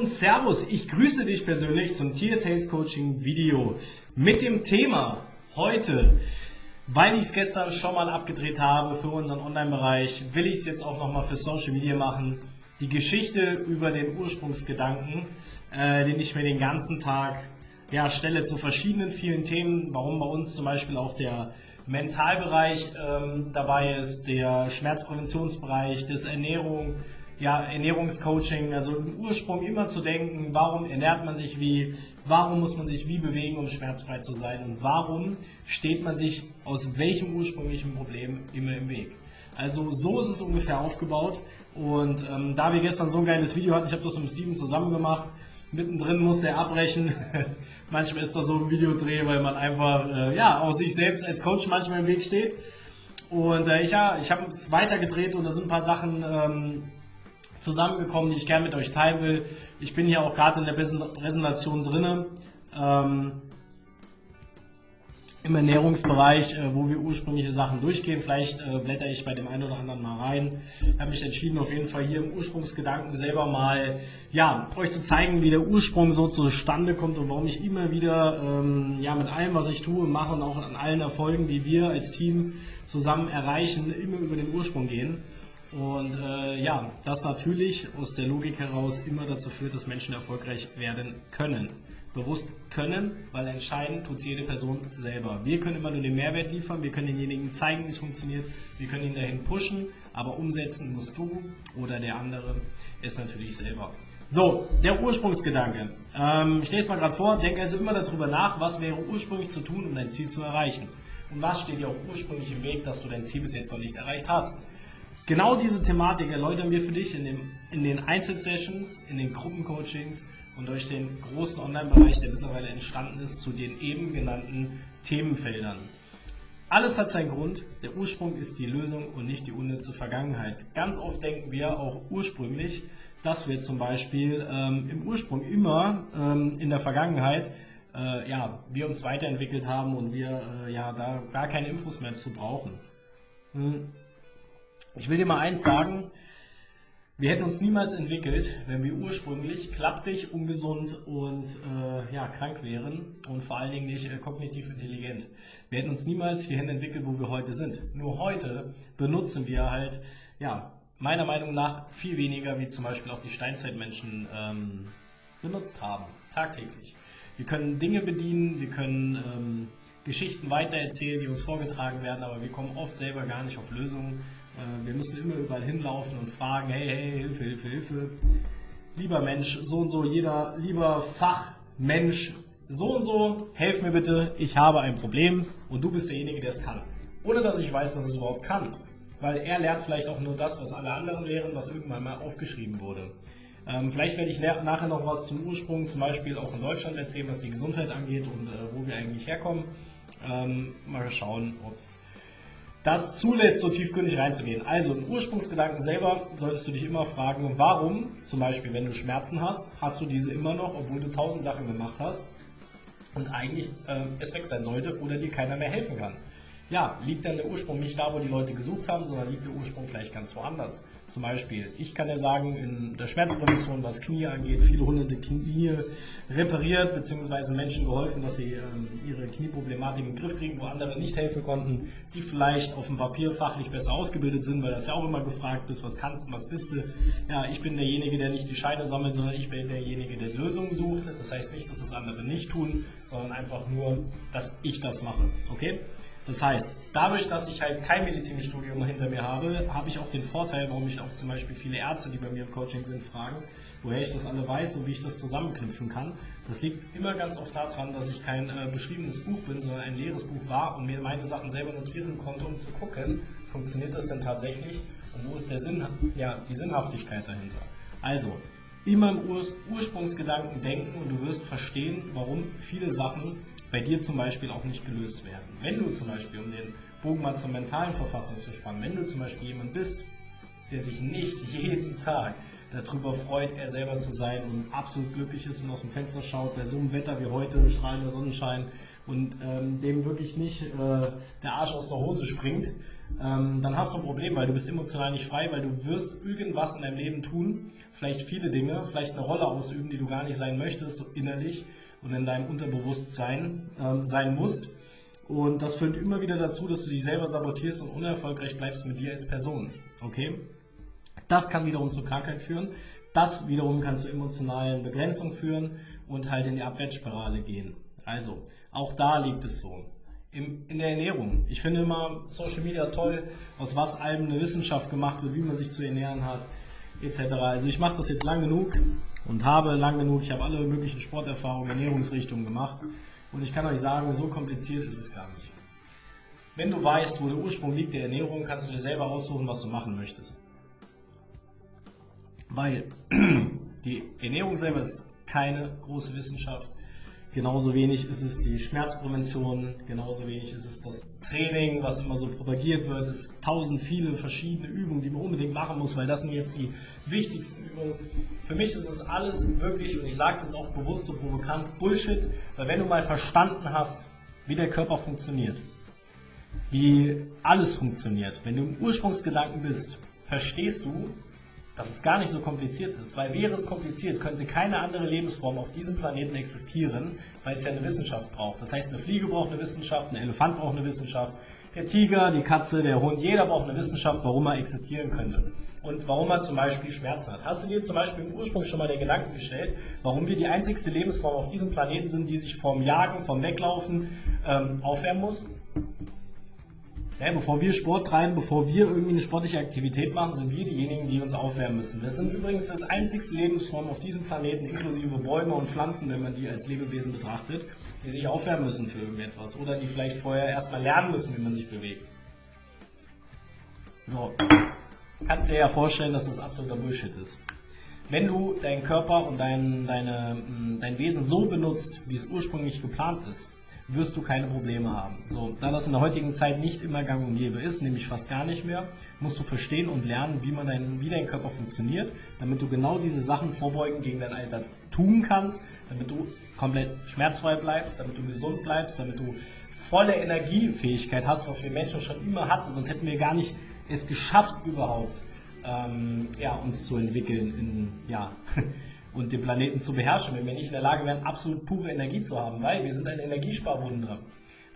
und Servus, ich grüße dich persönlich zum Tier Sales Coaching Video. Mit dem Thema heute, weil ich es gestern schon mal abgedreht habe für unseren Online-Bereich, will ich es jetzt auch nochmal für Social Media machen. Die Geschichte über den Ursprungsgedanken, äh, den ich mir den ganzen Tag ja, stelle zu verschiedenen vielen Themen, warum bei uns zum Beispiel auch der Mentalbereich ähm, dabei ist, der Schmerzpräventionsbereich, das Ernährung, ja, Ernährungscoaching, also im Ursprung immer zu denken, warum ernährt man sich wie, warum muss man sich wie bewegen, um schmerzfrei zu sein und warum steht man sich aus welchem ursprünglichen Problem immer im Weg. Also so ist es ungefähr aufgebaut und ähm, da wir gestern so ein geiles Video hatten, ich habe das mit Steven zusammen gemacht, mittendrin musste er abbrechen. manchmal ist das so ein Videodreh, weil man einfach äh, ja, auch sich selbst als Coach manchmal im Weg steht. Und äh, ich, ja, ich habe es weitergedreht und da sind ein paar Sachen ähm, zusammengekommen, die ich gerne mit euch teilen will. Ich bin hier auch gerade in der Präsentation drinne. Ähm, im Ernährungsbereich, äh, wo wir ursprüngliche Sachen durchgehen. Vielleicht äh, blätter ich bei dem einen oder anderen mal rein. Ich habe mich entschieden, auf jeden Fall hier im Ursprungsgedanken selber mal ja, euch zu zeigen, wie der Ursprung so zustande kommt und warum ich immer wieder ähm, ja, mit allem, was ich tue mache und auch an allen Erfolgen, die wir als Team zusammen erreichen, immer über den Ursprung gehen. Und äh, ja, das natürlich aus der Logik heraus immer dazu führt, dass Menschen erfolgreich werden können. Bewusst können, weil entscheiden tut jede Person selber. Wir können immer nur den Mehrwert liefern, wir können denjenigen zeigen, wie es funktioniert, wir können ihn dahin pushen, aber umsetzen musst du oder der andere es natürlich selber. So, der Ursprungsgedanke. Ähm, ich lese mal gerade vor, denke also immer darüber nach, was wäre ursprünglich zu tun, um dein Ziel zu erreichen. Und was steht dir auch ursprünglich im Weg, dass du dein Ziel bis jetzt noch nicht erreicht hast. Genau diese Thematik erläutern wir für dich in, dem, in den Einzelsessions, in den Gruppencoachings und durch den großen Online-Bereich, der mittlerweile entstanden ist, zu den eben genannten Themenfeldern. Alles hat seinen Grund. Der Ursprung ist die Lösung und nicht die unnütze Vergangenheit. Ganz oft denken wir auch ursprünglich, dass wir zum Beispiel ähm, im Ursprung immer ähm, in der Vergangenheit äh, ja, wir uns weiterentwickelt haben und wir äh, ja da gar keine Infos mehr zu brauchen. Hm. Ich will dir mal eins sagen. Wir hätten uns niemals entwickelt, wenn wir ursprünglich klapprig, ungesund und äh, ja, krank wären und vor allen Dingen nicht äh, kognitiv intelligent. Wir hätten uns niemals hierhin entwickelt, wo wir heute sind. Nur heute benutzen wir halt, ja, meiner Meinung nach viel weniger, wie zum Beispiel auch die Steinzeitmenschen ähm, benutzt haben, tagtäglich. Wir können Dinge bedienen, wir können ähm, Geschichten weitererzählen, die uns vorgetragen werden, aber wir kommen oft selber gar nicht auf Lösungen wir müssen immer überall hinlaufen und fragen, hey, hey, Hilfe, Hilfe, Hilfe. Lieber Mensch, so und so, jeder, lieber Fachmensch, so und so, helf mir bitte, ich habe ein Problem und du bist derjenige, der es kann. Ohne dass ich weiß, dass es überhaupt kann. Weil er lernt vielleicht auch nur das, was alle anderen lehren, was irgendwann mal aufgeschrieben wurde. Ähm, vielleicht werde ich nachher noch was zum Ursprung, zum Beispiel auch in Deutschland erzählen, was die Gesundheit angeht und äh, wo wir eigentlich herkommen. Ähm, mal schauen, ob es das zulässt, so tiefgründig reinzugehen. Also im Ursprungsgedanken selber solltest du dich immer fragen, warum, zum Beispiel wenn du Schmerzen hast, hast du diese immer noch, obwohl du tausend Sachen gemacht hast und eigentlich äh, es weg sein sollte oder dir keiner mehr helfen kann ja, liegt dann der Ursprung nicht da, wo die Leute gesucht haben, sondern liegt der Ursprung vielleicht ganz woanders. Zum Beispiel, ich kann ja sagen, in der Schmerzprävention, was Knie angeht, viele hunderte Knie repariert, beziehungsweise Menschen geholfen, dass sie ähm, ihre Knieproblematik im Griff kriegen, wo andere nicht helfen konnten, die vielleicht auf dem Papier fachlich besser ausgebildet sind, weil das ja auch immer gefragt ist, was kannst du, was bist du. Ja, ich bin derjenige, der nicht die Scheine sammelt, sondern ich bin derjenige, der Lösungen sucht. Das heißt nicht, dass das andere nicht tun, sondern einfach nur, dass ich das mache. Okay? Das heißt, dadurch, dass ich halt kein Medizinstudium hinter mir habe, habe ich auch den Vorteil, warum ich auch zum Beispiel viele Ärzte, die bei mir im Coaching sind, fragen, woher ich das alle weiß und wie ich das zusammenknüpfen kann. Das liegt immer ganz oft daran, dass ich kein äh, beschriebenes Buch bin, sondern ein leeres Buch war und mir meine Sachen selber notieren konnte, um zu gucken, funktioniert das denn tatsächlich und wo ist der Sinn, ja, die Sinnhaftigkeit dahinter. Also, immer im Ur Ursprungsgedanken denken und du wirst verstehen, warum viele Sachen bei dir zum Beispiel auch nicht gelöst werden. Wenn du zum Beispiel, um den Bogen mal zur mentalen Verfassung zu spannen, wenn du zum Beispiel jemand bist, der sich nicht jeden Tag darüber freut, er selber zu sein und absolut glücklich ist und aus dem Fenster schaut, bei so einem Wetter wie heute, strahlender Sonnenschein und ähm, dem wirklich nicht äh, der Arsch aus der Hose springt, ähm, dann hast du ein Problem, weil du bist emotional nicht frei, weil du wirst irgendwas in deinem Leben tun, vielleicht viele Dinge, vielleicht eine Rolle ausüben, die du gar nicht sein möchtest, innerlich und in deinem Unterbewusstsein ähm, sein musst. Und das führt immer wieder dazu, dass du dich selber sabotierst und unerfolgreich bleibst mit dir als Person. Okay? Das kann wiederum zur Krankheit führen. Das wiederum kann zu emotionalen Begrenzungen führen und halt in die Abwärtsspirale gehen. Also, auch da liegt es so. In, in der Ernährung. Ich finde immer Social Media toll, aus was allem eine Wissenschaft gemacht wird, wie man sich zu ernähren hat, etc. Also ich mache das jetzt lang genug und habe lang genug, ich habe alle möglichen Sporterfahrungen, Ernährungsrichtungen gemacht und ich kann euch sagen, so kompliziert ist es gar nicht. Wenn du weißt, wo der Ursprung liegt der Ernährung, kannst du dir selber aussuchen, was du machen möchtest. Weil die Ernährung selber ist keine große Wissenschaft. Genauso wenig ist es die Schmerzprävention, genauso wenig ist es das Training, was immer so propagiert wird. Es sind tausend viele verschiedene Übungen, die man unbedingt machen muss, weil das sind jetzt die wichtigsten Übungen. Für mich ist es alles wirklich, und ich sage es jetzt auch bewusst so provokant, Bullshit, weil wenn du mal verstanden hast, wie der Körper funktioniert, wie alles funktioniert, wenn du im Ursprungsgedanken bist, verstehst du, dass es gar nicht so kompliziert ist, weil wäre es kompliziert, könnte keine andere Lebensform auf diesem Planeten existieren, weil es ja eine Wissenschaft braucht. Das heißt, eine Fliege braucht eine Wissenschaft, ein Elefant braucht eine Wissenschaft, der Tiger, die Katze, der Hund, jeder braucht eine Wissenschaft, warum er existieren könnte und warum er zum Beispiel Schmerzen hat. Hast du dir zum Beispiel im Ursprung schon mal den Gedanken gestellt, warum wir die einzigste Lebensform auf diesem Planeten sind, die sich vom Jagen, vom Weglaufen ähm, aufwärmen muss? Ja, bevor wir Sport treiben, bevor wir irgendwie eine sportliche Aktivität machen, sind wir diejenigen, die uns aufwärmen müssen. Wir sind übrigens das einzigste Lebensform auf diesem Planeten, inklusive Bäume und Pflanzen, wenn man die als Lebewesen betrachtet, die sich aufwärmen müssen für irgendetwas oder die vielleicht vorher erstmal lernen müssen, wie man sich bewegt. So, kannst dir ja vorstellen, dass das absoluter Bullshit ist. Wenn du deinen Körper und dein, deine, dein Wesen so benutzt, wie es ursprünglich geplant ist, wirst du keine Probleme haben. So, da das in der heutigen Zeit nicht immer gang und gäbe ist, nämlich fast gar nicht mehr, musst du verstehen und lernen, wie man dein, wie dein Körper funktioniert, damit du genau diese Sachen vorbeugen gegen dein Alter tun kannst, damit du komplett schmerzfrei bleibst, damit du gesund bleibst, damit du volle Energiefähigkeit hast, was wir Menschen schon immer hatten, sonst hätten wir gar nicht es geschafft überhaupt, ähm, ja, uns zu entwickeln in, ja, und den Planeten zu beherrschen, wenn wir nicht in der Lage wären, absolut pure Energie zu haben, weil wir sind ein Energiesparwunder.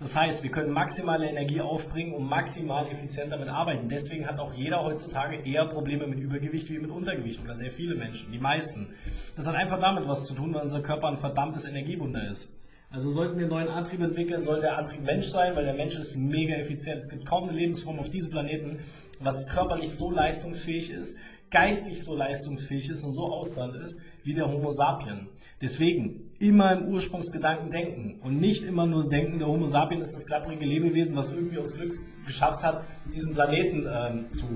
Das heißt, wir können maximale Energie aufbringen und maximal effizient damit arbeiten. Deswegen hat auch jeder heutzutage eher Probleme mit Übergewicht wie mit Untergewicht oder sehr viele Menschen, die meisten. Das hat einfach damit was zu tun, weil unser Körper ein verdammtes Energiewunder ist. Also sollten wir einen neuen Antrieb entwickeln, sollte der Antrieb Mensch sein, weil der Mensch ist mega effizient. Es gibt kaum eine Lebensform auf diesem Planeten, was körperlich so leistungsfähig ist, geistig so leistungsfähig ist und so ausdauernd ist wie der Homo sapien. Deswegen immer im Ursprungsgedanken denken und nicht immer nur denken, der Homo sapien ist das klapprige Lebewesen, was irgendwie aus Glück geschafft hat, diesen Planeten äh, zu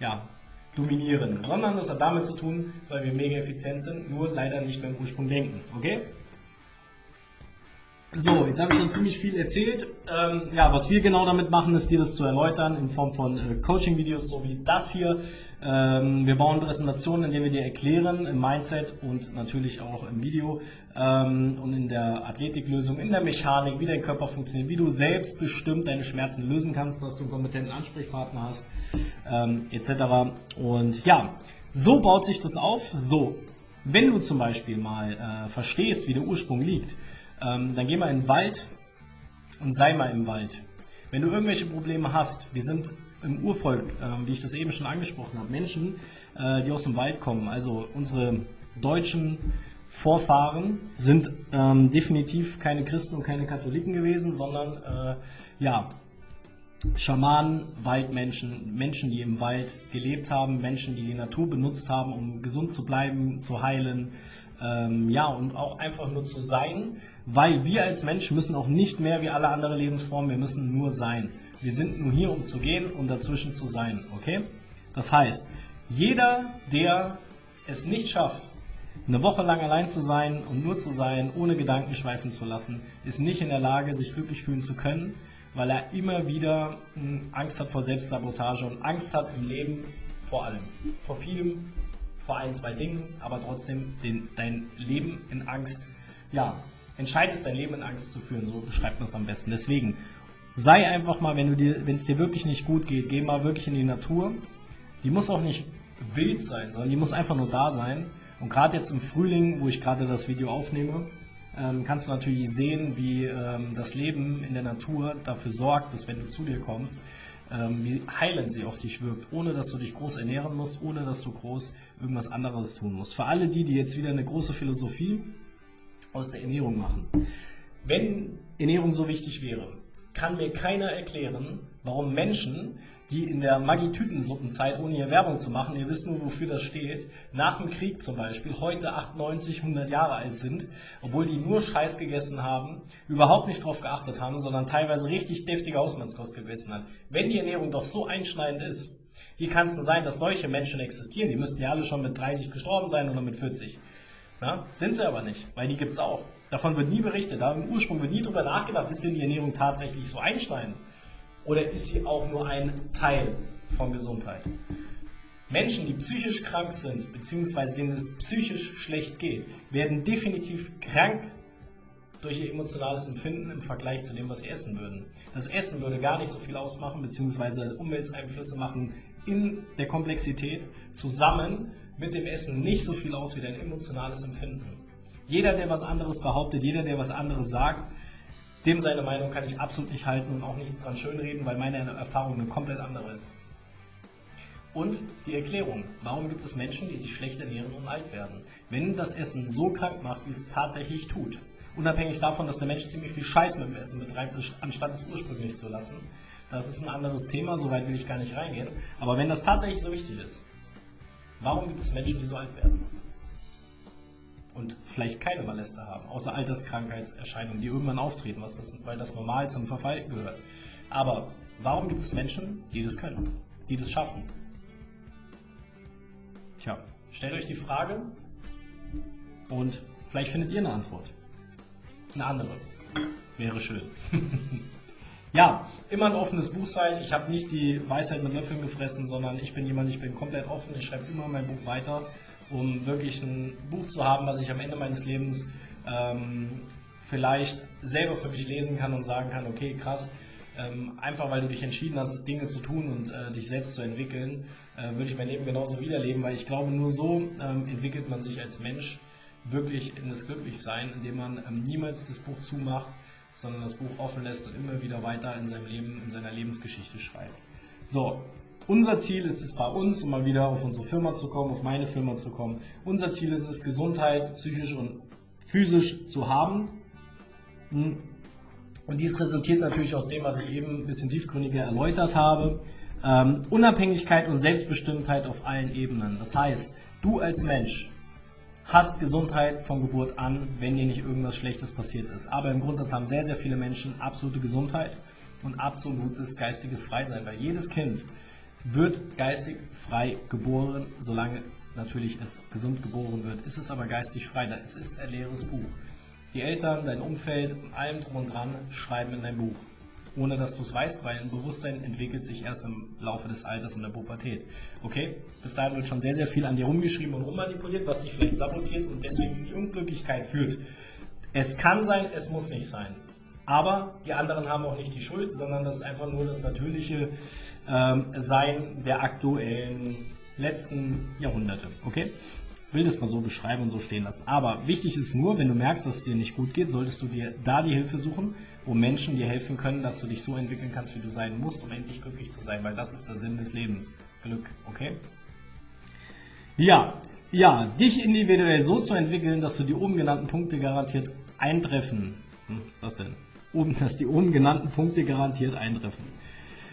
ja, dominieren, sondern das hat damit zu tun, weil wir mega effizient sind, nur leider nicht mehr im Ursprung denken. Okay? So, jetzt habe ich schon ziemlich viel erzählt. Ähm, ja, was wir genau damit machen, ist dir das zu erläutern in Form von äh, Coaching-Videos, so wie das hier. Ähm, wir bauen Präsentationen, in denen wir dir erklären, im Mindset und natürlich auch im Video ähm, und in der Athletiklösung, in der Mechanik, wie dein Körper funktioniert, wie du selbstbestimmt deine Schmerzen lösen kannst, dass du einen kompetenten Ansprechpartner hast, ähm, etc. Und ja, so baut sich das auf. So, wenn du zum Beispiel mal äh, verstehst, wie der Ursprung liegt, ähm, dann geh mal in den Wald und sei mal im Wald. Wenn du irgendwelche Probleme hast, wir sind im Urvolk, äh, wie ich das eben schon angesprochen habe, Menschen, äh, die aus dem Wald kommen. Also unsere deutschen Vorfahren sind ähm, definitiv keine Christen und keine Katholiken gewesen, sondern äh, ja, Schamanen, Waldmenschen, Menschen, die im Wald gelebt haben, Menschen, die die Natur benutzt haben, um gesund zu bleiben, zu heilen, ähm, ja, und auch einfach nur zu sein, weil wir als Menschen müssen auch nicht mehr wie alle anderen Lebensformen, wir müssen nur sein. Wir sind nur hier, um zu gehen und dazwischen zu sein, okay? Das heißt, jeder, der es nicht schafft, eine Woche lang allein zu sein und nur zu sein, ohne Gedanken schweifen zu lassen, ist nicht in der Lage, sich glücklich fühlen zu können, weil er immer wieder hm, Angst hat vor Selbstsabotage und Angst hat im Leben vor allem, vor vielem vor ein, zwei Dingen, aber trotzdem den, dein Leben in Angst, ja, entscheidest dein Leben in Angst zu führen, so beschreibt man es am besten. Deswegen, sei einfach mal, wenn es dir wirklich nicht gut geht, geh mal wirklich in die Natur. Die muss auch nicht wild sein, sondern die muss einfach nur da sein. Und gerade jetzt im Frühling, wo ich gerade das Video aufnehme, ähm, kannst du natürlich sehen, wie ähm, das Leben in der Natur dafür sorgt, dass wenn du zu dir kommst, ähm, wie heilend sie auf dich wirkt, ohne dass du dich groß ernähren musst, ohne dass du groß irgendwas anderes tun musst. Für alle die, die jetzt wieder eine große Philosophie aus der Ernährung machen. Wenn Ernährung so wichtig wäre, kann mir keiner erklären, warum Menschen, die in der Maggi-Tütensuppenzeit, ohne hier Werbung zu machen, ihr wisst nur, wofür das steht, nach dem Krieg zum Beispiel, heute 98, 100 Jahre alt sind, obwohl die nur Scheiß gegessen haben, überhaupt nicht drauf geachtet haben, sondern teilweise richtig deftige Hausmannskost gegessen haben. Wenn die Ernährung doch so einschneidend ist, wie kann es denn sein, dass solche Menschen existieren? Die müssten ja alle schon mit 30 gestorben sein oder mit 40. Na, sind sie aber nicht, weil die gibt es auch. Davon wird nie berichtet. Da im Ursprung wird nie darüber nachgedacht, ist denn die Ernährung tatsächlich so einschneidend? Oder ist sie auch nur ein Teil von Gesundheit? Menschen, die psychisch krank sind, beziehungsweise denen es psychisch schlecht geht, werden definitiv krank durch ihr emotionales Empfinden im Vergleich zu dem, was sie essen würden. Das Essen würde gar nicht so viel ausmachen, beziehungsweise Umwelteinflüsse machen in der Komplexität zusammen mit dem Essen nicht so viel aus wie dein emotionales Empfinden. Jeder, der was anderes behauptet, jeder, der was anderes sagt, dem seine Meinung kann ich absolut nicht halten und auch nichts dran schönreden, weil meine Erfahrung eine komplett andere ist. Und die Erklärung, warum gibt es Menschen, die sich schlecht ernähren und alt werden? Wenn das Essen so krank macht, wie es tatsächlich tut, unabhängig davon, dass der Mensch ziemlich viel Scheiß mit dem Essen betreibt, anstatt es ursprünglich zu lassen, das ist ein anderes Thema, soweit will ich gar nicht reingehen. Aber wenn das tatsächlich so wichtig ist, warum gibt es Menschen, die so alt werden? Und vielleicht keine Malester haben, außer Alterskrankheitserscheinungen, die irgendwann auftreten, was das, weil das normal zum Verfall gehört. Aber warum gibt es Menschen, die das können, die das schaffen? Tja, stellt euch die Frage und vielleicht findet ihr eine Antwort. Eine andere. Wäre schön. Ja, immer ein offenes Buch sein. Ich habe nicht die Weisheit mit Löffeln gefressen, sondern ich bin jemand, ich bin komplett offen. Ich schreibe immer mein Buch weiter, um wirklich ein Buch zu haben, was ich am Ende meines Lebens ähm, vielleicht selber für mich lesen kann und sagen kann, okay, krass, ähm, einfach weil du dich entschieden hast, Dinge zu tun und äh, dich selbst zu entwickeln, äh, würde ich mein Leben genauso wiederleben, weil ich glaube, nur so ähm, entwickelt man sich als Mensch wirklich in das Glücklichsein, indem man ähm, niemals das Buch zumacht, sondern das Buch offen lässt und immer wieder weiter in seinem Leben, in seiner Lebensgeschichte schreibt. So, unser Ziel ist es bei uns, um mal wieder auf unsere Firma zu kommen, auf meine Firma zu kommen. Unser Ziel ist es, Gesundheit psychisch und physisch zu haben. Hm. Und dies resultiert natürlich aus dem, was ich eben ein bisschen tiefgründiger erläutert habe. Ähm, Unabhängigkeit und Selbstbestimmtheit auf allen Ebenen. Das heißt, du als Mensch hast Gesundheit von Geburt an, wenn dir nicht irgendwas Schlechtes passiert ist. Aber im Grundsatz haben sehr, sehr viele Menschen absolute Gesundheit und absolutes geistiges Freisein, weil jedes Kind wird geistig frei geboren, solange natürlich es gesund geboren wird. Ist es aber geistig frei, es ist ein leeres Buch. Die Eltern, dein Umfeld und allem drum und dran schreiben in dein Buch ohne dass du es weißt, weil ein Bewusstsein entwickelt sich erst im Laufe des Alters und der Pubertät. Okay? Bis dahin wird schon sehr, sehr viel an dir rumgeschrieben und rummanipuliert, was dich vielleicht sabotiert und deswegen in die Unglücklichkeit führt. Es kann sein, es muss nicht sein. Aber die anderen haben auch nicht die Schuld, sondern das ist einfach nur das natürliche ähm, Sein der aktuellen letzten Jahrhunderte. Okay? will das mal so beschreiben und so stehen lassen. Aber wichtig ist nur, wenn du merkst, dass es dir nicht gut geht, solltest du dir da die Hilfe suchen, wo Menschen dir helfen können, dass du dich so entwickeln kannst, wie du sein musst, um endlich glücklich zu sein, weil das ist der Sinn des Lebens. Glück, okay? Ja, ja, dich individuell so zu entwickeln, dass du die oben genannten Punkte garantiert eintreffen. Hm, was ist das denn? Oben, dass die oben genannten Punkte garantiert eintreffen.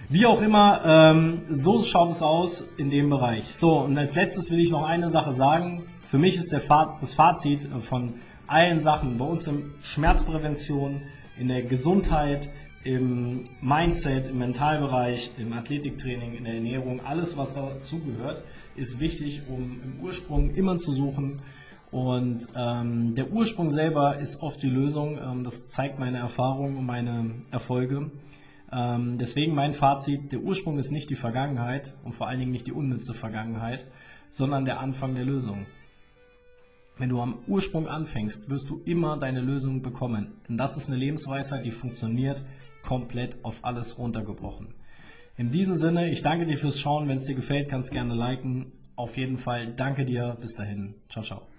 Wie auch immer, ähm, so schaut es aus in dem Bereich. So, und als letztes will ich noch eine Sache sagen. Für mich ist der Faz das Fazit von allen Sachen bei uns in Schmerzprävention, in der Gesundheit, im Mindset, im Mentalbereich, im Athletiktraining, in der Ernährung, alles was dazugehört, ist wichtig, um im Ursprung immer zu suchen. Und ähm, der Ursprung selber ist oft die Lösung. Ähm, das zeigt meine Erfahrung und meine Erfolge. Ähm, deswegen mein Fazit, der Ursprung ist nicht die Vergangenheit und vor allen Dingen nicht die unnütze Vergangenheit, sondern der Anfang der Lösung. Wenn du am Ursprung anfängst, wirst du immer deine Lösung bekommen. Denn das ist eine Lebensweisheit, die funktioniert komplett auf alles runtergebrochen. In diesem Sinne, ich danke dir fürs Schauen. Wenn es dir gefällt, kannst gerne liken. Auf jeden Fall danke dir. Bis dahin. Ciao, ciao.